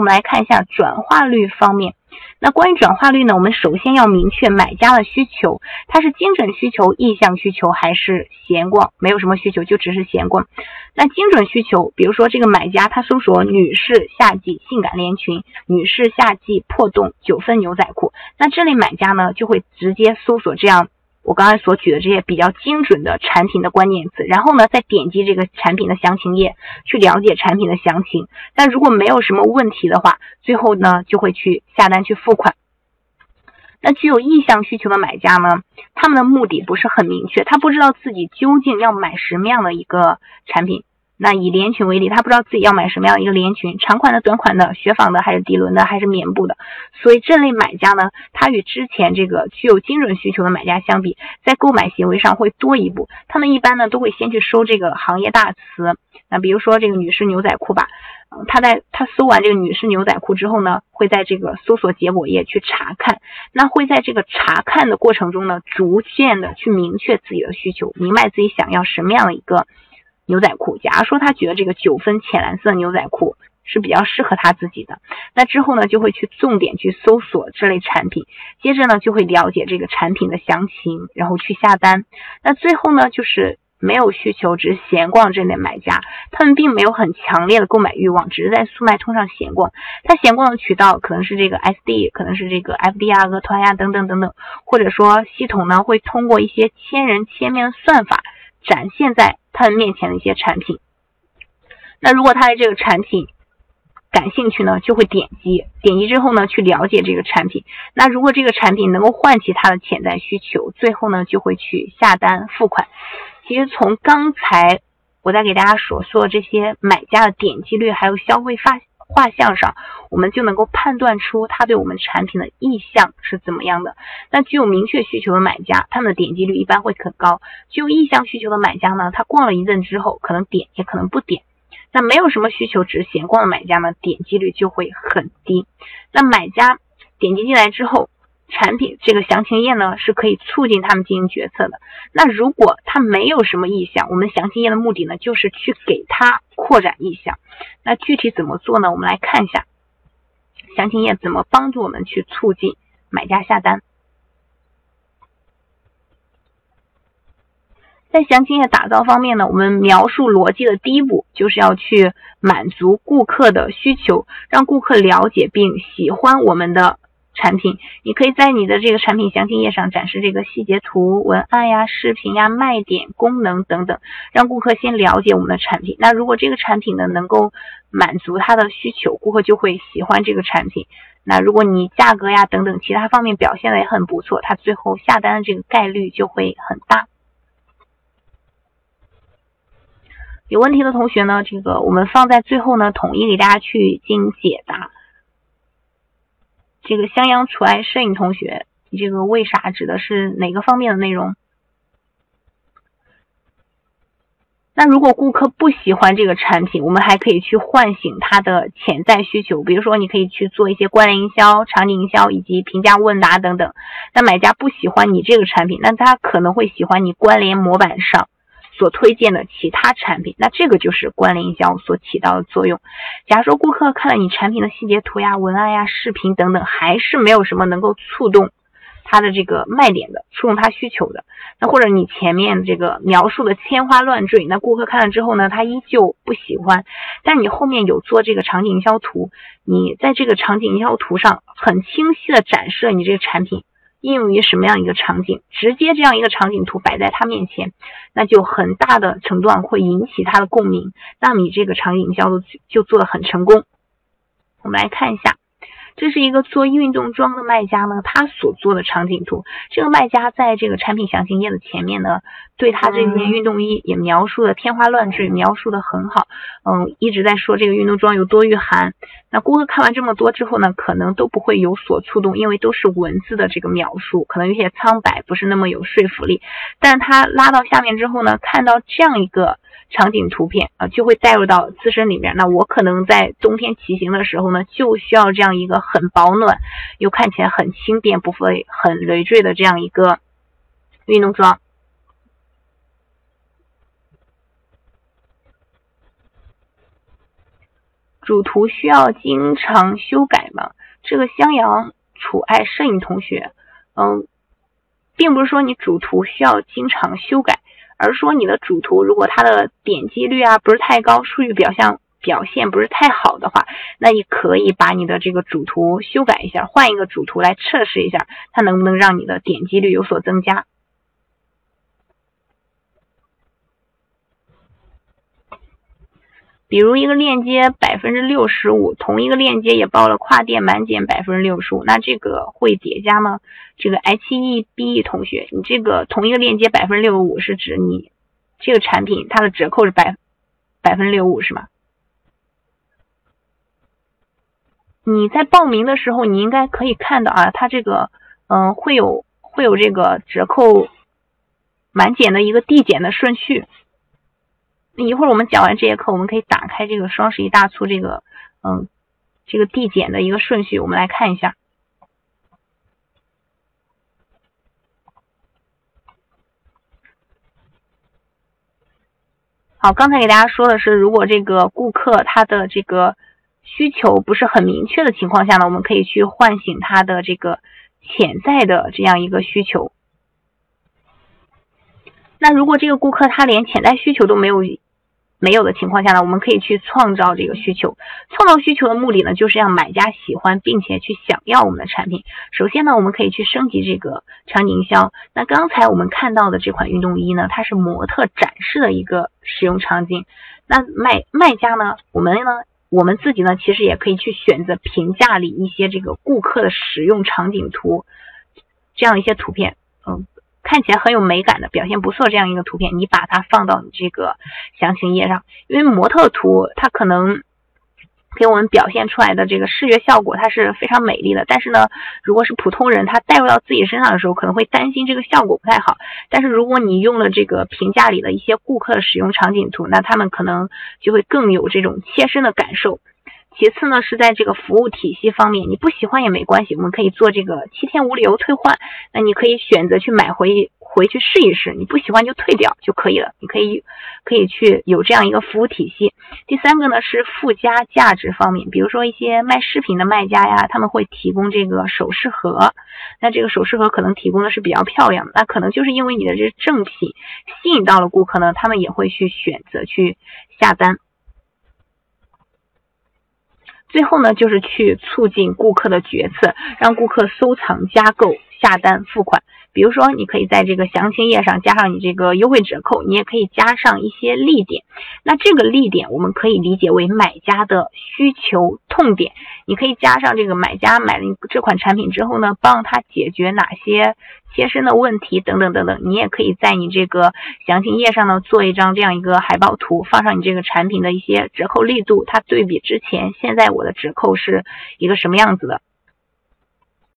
我们来看一下转化率方面。那关于转化率呢，我们首先要明确买家的需求，它是精准需求、意向需求还是闲逛？没有什么需求，就只是闲逛。那精准需求，比如说这个买家他搜索女士夏季性感连裙、女士夏季破洞九分牛仔裤，那这类买家呢就会直接搜索这样。我刚才所举的这些比较精准的产品的关键词，然后呢，再点击这个产品的详情页去了解产品的详情。但如果没有什么问题的话，最后呢就会去下单去付款。那具有意向需求的买家呢，他们的目的不是很明确，他不知道自己究竟要买什么样的一个产品。那以连裙为例，他不知道自己要买什么样一个连裙，长款的、短款的、雪纺的还是涤纶的还是棉布的。所以这类买家呢，他与之前这个具有精准需求的买家相比，在购买行为上会多一步。他们一般呢都会先去搜这个行业大词，那比如说这个女士牛仔裤吧，他在他搜完这个女士牛仔裤之后呢，会在这个搜索结果页去查看。那会在这个查看的过程中呢，逐渐的去明确自己的需求，明白自己想要什么样的一个。牛仔裤，假如说他觉得这个九分浅蓝色牛仔裤是比较适合他自己的，那之后呢就会去重点去搜索这类产品，接着呢就会了解这个产品的详情，然后去下单。那最后呢就是没有需求，只是闲逛这类买家，他们并没有很强烈的购买欲望，只是在速卖通上闲逛。他闲逛的渠道可能是这个 SD，可能是这个 FD 啊、鹅团呀等等等等，或者说系统呢会通过一些千人千面的算法展现在。他们面前的一些产品，那如果他对这个产品感兴趣呢，就会点击，点击之后呢，去了解这个产品。那如果这个产品能够唤起他的潜在需求，最后呢，就会去下单付款。其实从刚才我在给大家所说的这些买家的点击率，还有消费发。画像上，我们就能够判断出他对我们产品的意向是怎么样的。那具有明确需求的买家，他们的点击率一般会很高；具有意向需求的买家呢，他逛了一阵之后，可能点也可能不点。那没有什么需求，只是闲逛的买家呢，点击率就会很低。那买家点击进来之后，产品这个详情页呢是可以促进他们进行决策的。那如果他没有什么意向，我们详情页的目的呢就是去给他扩展意向。那具体怎么做呢？我们来看一下详情页怎么帮助我们去促进买家下单。在详情页打造方面呢，我们描述逻辑的第一步就是要去满足顾客的需求，让顾客了解并喜欢我们的。产品，你可以在你的这个产品详情页上展示这个细节图、文案呀、视频呀、卖点、功能等等，让顾客先了解我们的产品。那如果这个产品呢能够满足他的需求，顾客就会喜欢这个产品。那如果你价格呀等等其他方面表现的也很不错，他最后下单的这个概率就会很大。有问题的同学呢，这个我们放在最后呢，统一给大家去进行解答。这个襄阳除爱摄影同学，你这个为啥指的是哪个方面的内容？那如果顾客不喜欢这个产品，我们还可以去唤醒他的潜在需求，比如说你可以去做一些关联营销、场景营销以及评价问答等等。那买家不喜欢你这个产品，那他可能会喜欢你关联模板上。所推荐的其他产品，那这个就是关联营销所起到的作用。假如说顾客看了你产品的细节图呀、文案呀、视频等等，还是没有什么能够触动他的这个卖点的、触动他需求的，那或者你前面这个描述的天花乱坠，那顾客看了之后呢，他依旧不喜欢。但你后面有做这个场景营销图，你在这个场景营销图上很清晰的展示了你这个产品。应用于什么样一个场景？直接这样一个场景图摆在他面前，那就很大的程度上会引起他的共鸣。那你这个场景营销就就做的很成功。我们来看一下。这是一个做运动装的卖家呢，他所做的场景图。这个卖家在这个产品详情页的前面呢，对他这件运动衣也描述的天花乱坠，描述的很好。嗯，一直在说这个运动装有多御寒。那顾客看完这么多之后呢，可能都不会有所触动，因为都是文字的这个描述，可能有些苍白，不是那么有说服力。但他拉到下面之后呢，看到这样一个。场景图片啊，就会带入到自身里面。那我可能在冬天骑行的时候呢，就需要这样一个很保暖又看起来很轻便、不会很累赘的这样一个运动装。主图需要经常修改吗？这个襄阳楚爱摄影同学，嗯，并不是说你主图需要经常修改，而说你的主图如果它的点击率啊不是太高，数据表象表现不是太好的话，那你可以把你的这个主图修改一下，换一个主图来测试一下，它能不能让你的点击率有所增加。比如一个链接百分之六十五，同一个链接也包了跨店满减百分之六十五，那这个会叠加吗？这个 H E B E 同学，你这个同一个链接百分之六十五是指你这个产品它的折扣是百百分之六十五是吗？你在报名的时候，你应该可以看到啊，它这个嗯会有会有这个折扣满减的一个递减的顺序。那一会儿我们讲完这节课，我们可以打开这个双十一大促这个，嗯，这个递减的一个顺序，我们来看一下。好，刚才给大家说的是，如果这个顾客他的这个需求不是很明确的情况下呢，我们可以去唤醒他的这个潜在的这样一个需求。那如果这个顾客他连潜在需求都没有，没有的情况下呢，我们可以去创造这个需求。创造需求的目的呢，就是让买家喜欢并且去想要我们的产品。首先呢，我们可以去升级这个场景营销。那刚才我们看到的这款运动衣呢，它是模特展示的一个使用场景。那卖卖家呢，我们呢，我们自己呢，其实也可以去选择评价里一些这个顾客的使用场景图，这样一些图片，嗯。看起来很有美感的，表现不错这样一个图片，你把它放到你这个详情页上，因为模特图它可能给我们表现出来的这个视觉效果它是非常美丽的，但是呢，如果是普通人，他带入到自己身上的时候，可能会担心这个效果不太好。但是如果你用了这个评价里的一些顾客的使用场景图，那他们可能就会更有这种切身的感受。其次呢，是在这个服务体系方面，你不喜欢也没关系，我们可以做这个七天无理由退换。那你可以选择去买回回去试一试，你不喜欢就退掉就可以了。你可以可以去有这样一个服务体系。第三个呢是附加价值方面，比如说一些卖饰品的卖家呀，他们会提供这个首饰盒。那这个首饰盒可能提供的是比较漂亮的，那可能就是因为你的这正品吸引到了顾客呢，他们也会去选择去下单。最后呢，就是去促进顾客的决策，让顾客收藏、加购、下单、付款。比如说，你可以在这个详情页上加上你这个优惠折扣，你也可以加上一些利点。那这个利点，我们可以理解为买家的需求痛点。你可以加上这个买家买了这款产品之后呢，帮他解决哪些切身的问题等等等等。你也可以在你这个详情页上呢，做一张这样一个海报图，放上你这个产品的一些折扣力度，它对比之前现在我的折扣是一个什么样子的。